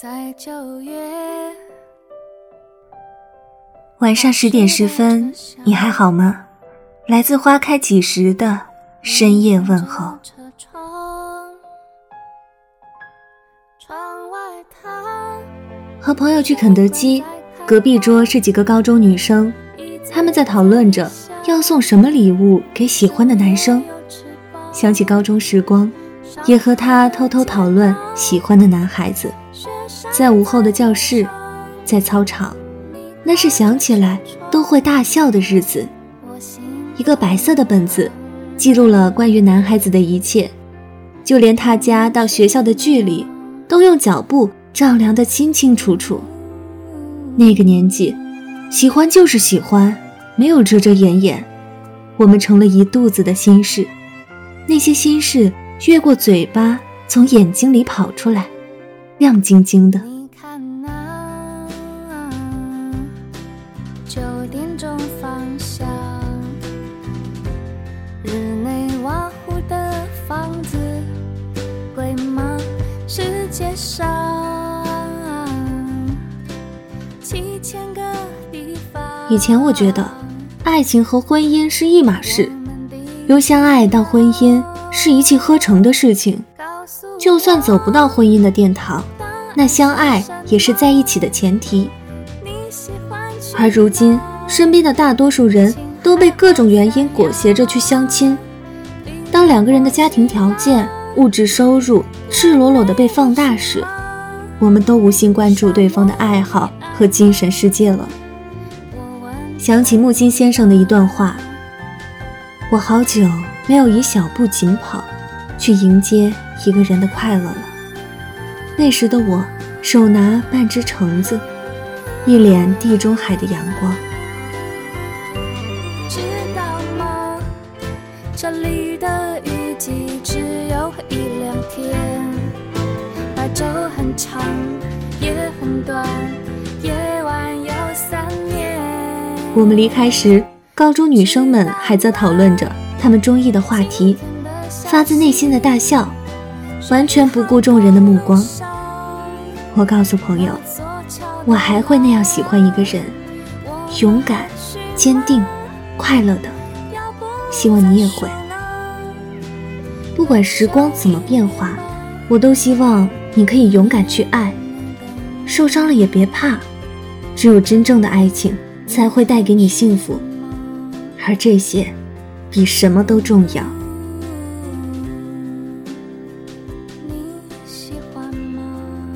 在九月。晚上十点十分，你还好吗？来自花开几时的深夜问候。和朋友去肯德基，隔壁桌是几个高中女生，她们在讨论着要送什么礼物给喜欢的男生。想起高中时光，也和他偷偷讨论喜欢的男孩子，在午后的教室，在操场，那是想起来都会大笑的日子。一个白色的本子，记录了关于男孩子的一切，就连他家到学校的距离，都用脚步丈量得清清楚楚。那个年纪，喜欢就是喜欢，没有遮遮掩掩。我们成了一肚子的心事。那些心事越过嘴巴，从眼睛里跑出来，亮晶晶的。九点钟方向，日内瓦湖的房子，贵吗？世界上七千个地方。以前我觉得，爱情和婚姻是一码事。由相爱到婚姻是一气呵成的事情，就算走不到婚姻的殿堂，那相爱也是在一起的前提。而如今，身边的大多数人都被各种原因裹挟着去相亲。当两个人的家庭条件、物质收入赤裸裸的被放大时，我们都无心关注对方的爱好和精神世界了。想起木心先生的一段话。我好久没有以小步紧跑，去迎接一个人的快乐了。那时的我，手拿半只橙子，一脸地中海的阳光。知道吗？这里的雨季只有一两天，白昼很长，夜很短，夜晚有三年。我们离开时。高中女生们还在讨论着她们中意的话题，发自内心的大笑，完全不顾众人的目光。我告诉朋友，我还会那样喜欢一个人，勇敢、坚定、快乐的。希望你也会。不管时光怎么变化，我都希望你可以勇敢去爱，受伤了也别怕，只有真正的爱情才会带给你幸福。而这些，比什么都重要。